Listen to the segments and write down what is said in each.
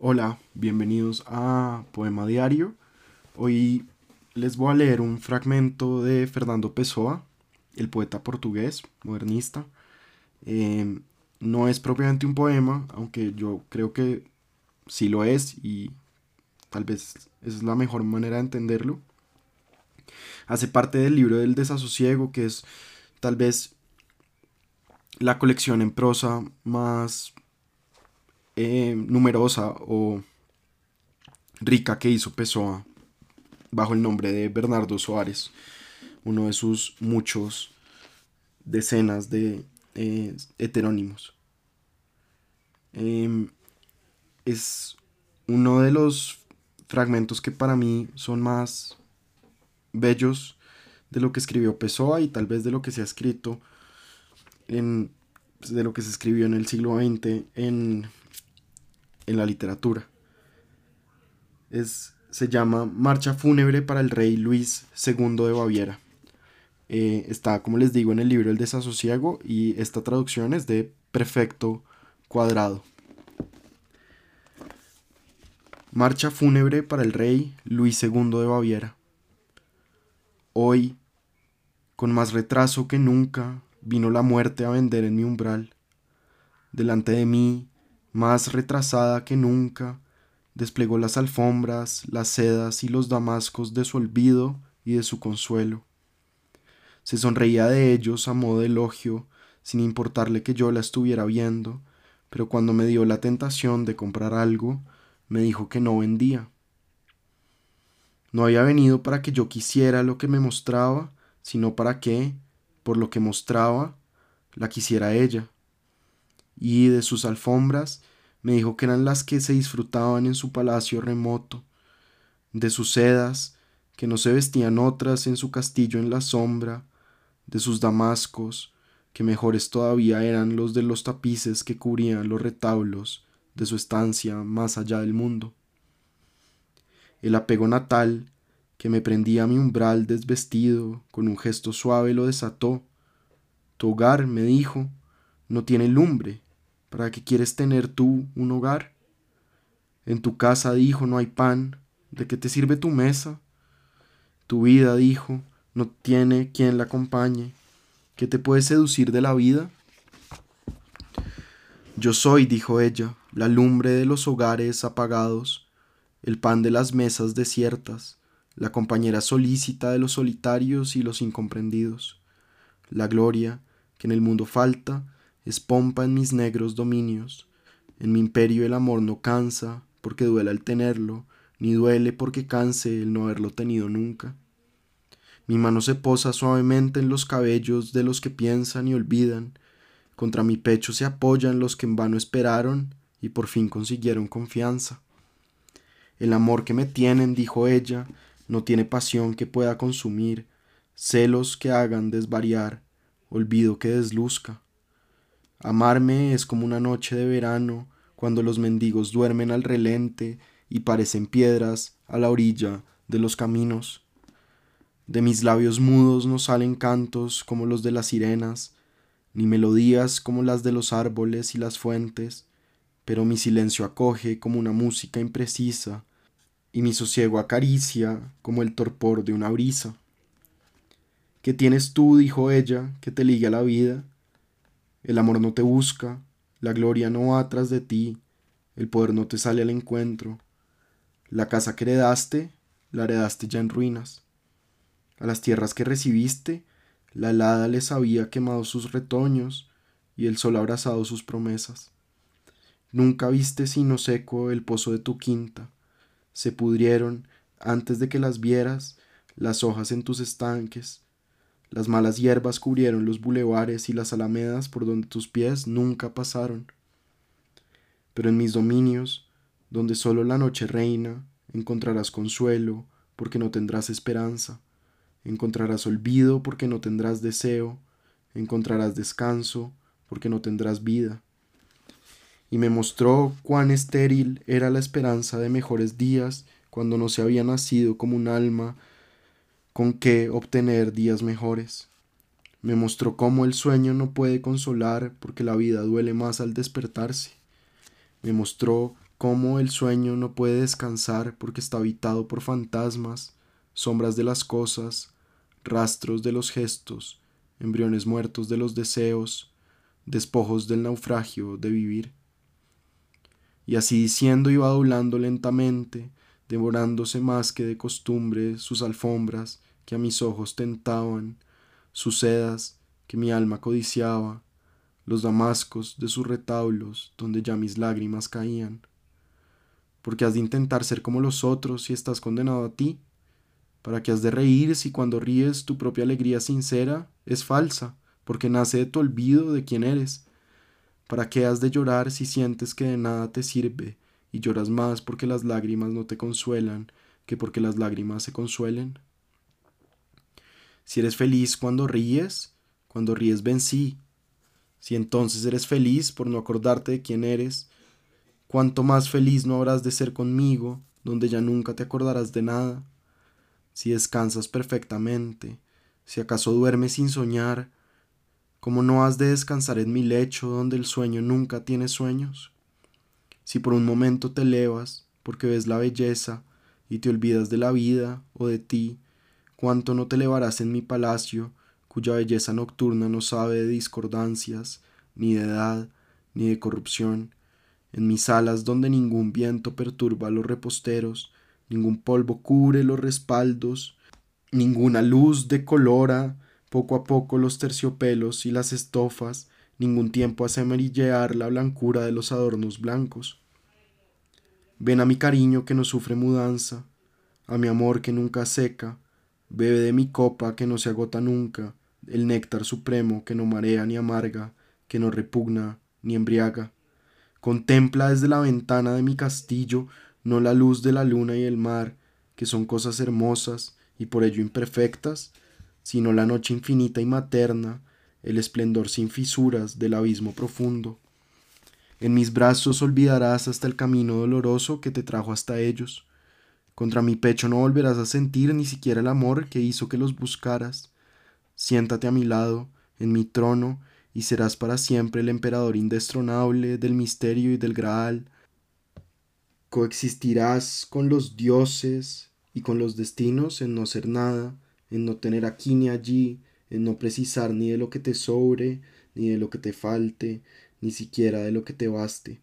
Hola, bienvenidos a Poema Diario. Hoy les voy a leer un fragmento de Fernando Pessoa, el poeta portugués, modernista. Eh, no es propiamente un poema, aunque yo creo que sí lo es y tal vez es la mejor manera de entenderlo. Hace parte del libro del desasosiego, que es tal vez la colección en prosa más eh, numerosa o rica que hizo Pessoa bajo el nombre de Bernardo Soares, uno de sus muchos decenas de eh, heterónimos. Em, es uno de los fragmentos que para mí son más bellos de lo que escribió Pessoa y tal vez de lo que se ha escrito en, de lo que se escribió en el siglo XX en, en la literatura. Es, se llama Marcha fúnebre para el rey Luis II de Baviera. Eh, está, como les digo, en el libro El desasosiego y esta traducción es de perfecto cuadrado. Marcha fúnebre para el rey Luis II de Baviera. Hoy, con más retraso que nunca, vino la muerte a vender en mi umbral. Delante de mí, más retrasada que nunca, desplegó las alfombras, las sedas y los damascos de su olvido y de su consuelo. Se sonreía de ellos a modo de elogio, sin importarle que yo la estuviera viendo, pero cuando me dio la tentación de comprar algo, me dijo que no vendía. No había venido para que yo quisiera lo que me mostraba, sino para que, por lo que mostraba, la quisiera ella. Y de sus alfombras me dijo que eran las que se disfrutaban en su palacio remoto, de sus sedas, que no se vestían otras en su castillo en la sombra, de sus damascos, que mejores todavía eran los de los tapices que cubrían los retablos de su estancia más allá del mundo. El apego natal, que me prendía a mi umbral desvestido, con un gesto suave lo desató. Tu hogar, me dijo, no tiene lumbre. ¿Para qué quieres tener tú un hogar? En tu casa, dijo, no hay pan. ¿De qué te sirve tu mesa? Tu vida, dijo, no tiene quien la acompañe. ¿Qué te puede seducir de la vida? Yo soy, dijo ella, la lumbre de los hogares apagados, el pan de las mesas desiertas, la compañera solícita de los solitarios y los incomprendidos. La gloria, que en el mundo falta, es pompa en mis negros dominios. En mi imperio el amor no cansa, porque duele al tenerlo, ni duele porque canse el no haberlo tenido nunca. Mi mano se posa suavemente en los cabellos de los que piensan y olvidan, contra mi pecho se apoyan los que en vano esperaron y por fin consiguieron confianza. El amor que me tienen, dijo ella, no tiene pasión que pueda consumir, celos que hagan desvariar, olvido que desluzca. Amarme es como una noche de verano, cuando los mendigos duermen al relente y parecen piedras a la orilla de los caminos. De mis labios mudos no salen cantos como los de las sirenas, ni melodías como las de los árboles y las fuentes, pero mi silencio acoge como una música imprecisa, y mi sosiego acaricia como el torpor de una brisa. ¿Qué tienes tú? dijo ella, que te ligue a la vida. El amor no te busca, la gloria no va tras de ti, el poder no te sale al encuentro. La casa que heredaste, la heredaste ya en ruinas. A las tierras que recibiste, la helada les había quemado sus retoños y el sol abrazado sus promesas. Nunca viste sino seco el pozo de tu quinta. Se pudrieron, antes de que las vieras, las hojas en tus estanques. Las malas hierbas cubrieron los bulevares y las alamedas por donde tus pies nunca pasaron. Pero en mis dominios, donde solo la noche reina, encontrarás consuelo, porque no tendrás esperanza encontrarás olvido porque no tendrás deseo, encontrarás descanso porque no tendrás vida. Y me mostró cuán estéril era la esperanza de mejores días cuando no se había nacido como un alma con que obtener días mejores. Me mostró cómo el sueño no puede consolar porque la vida duele más al despertarse. Me mostró cómo el sueño no puede descansar porque está habitado por fantasmas, sombras de las cosas, rastros de los gestos, embriones muertos de los deseos, despojos del naufragio de vivir. Y así diciendo iba doblando lentamente, devorándose más que de costumbre sus alfombras que a mis ojos tentaban, sus sedas que mi alma codiciaba, los damascos de sus retablos donde ya mis lágrimas caían. Porque has de intentar ser como los otros si estás condenado a ti, para que has de reír si cuando ríes tu propia alegría sincera es falsa, porque nace de tu olvido de quién eres. ¿Para qué has de llorar si sientes que de nada te sirve y lloras más porque las lágrimas no te consuelan que porque las lágrimas se consuelen? Si eres feliz cuando ríes, cuando ríes vencí. Si entonces eres feliz por no acordarte de quién eres, cuánto más feliz no habrás de ser conmigo, donde ya nunca te acordarás de nada. Si descansas perfectamente, si acaso duermes sin soñar, ¿cómo no has de descansar en mi lecho donde el sueño nunca tiene sueños? Si por un momento te elevas, porque ves la belleza, y te olvidas de la vida o de ti, cuánto no te elevarás en mi palacio, cuya belleza nocturna no sabe de discordancias, ni de edad, ni de corrupción, en mis alas donde ningún viento perturba los reposteros, ningún polvo cubre los respaldos, ninguna luz decolora poco a poco los terciopelos y las estofas, ningún tiempo hace amarillear la blancura de los adornos blancos. Ven a mi cariño que no sufre mudanza, a mi amor que nunca seca, bebe de mi copa que no se agota nunca, el néctar supremo que no marea ni amarga, que no repugna ni embriaga. Contempla desde la ventana de mi castillo no la luz de la luna y el mar, que son cosas hermosas y por ello imperfectas, sino la noche infinita y materna, el esplendor sin fisuras del abismo profundo. En mis brazos olvidarás hasta el camino doloroso que te trajo hasta ellos. Contra mi pecho no volverás a sentir ni siquiera el amor que hizo que los buscaras. Siéntate a mi lado, en mi trono, y serás para siempre el emperador indestronable del misterio y del Graal. Coexistirás con los dioses y con los destinos en no ser nada, en no tener aquí ni allí, en no precisar ni de lo que te sobre, ni de lo que te falte, ni siquiera de lo que te baste.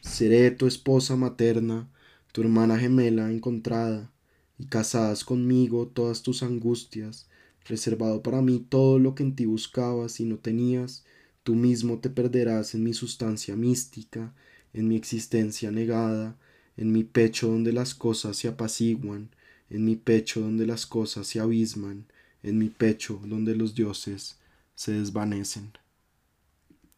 Seré tu esposa materna, tu hermana gemela encontrada, y casadas conmigo todas tus angustias, reservado para mí todo lo que en ti buscabas y no tenías, tú mismo te perderás en mi sustancia mística, en mi existencia negada, en mi pecho donde las cosas se apaciguan, en mi pecho donde las cosas se abisman, en mi pecho donde los dioses se desvanecen.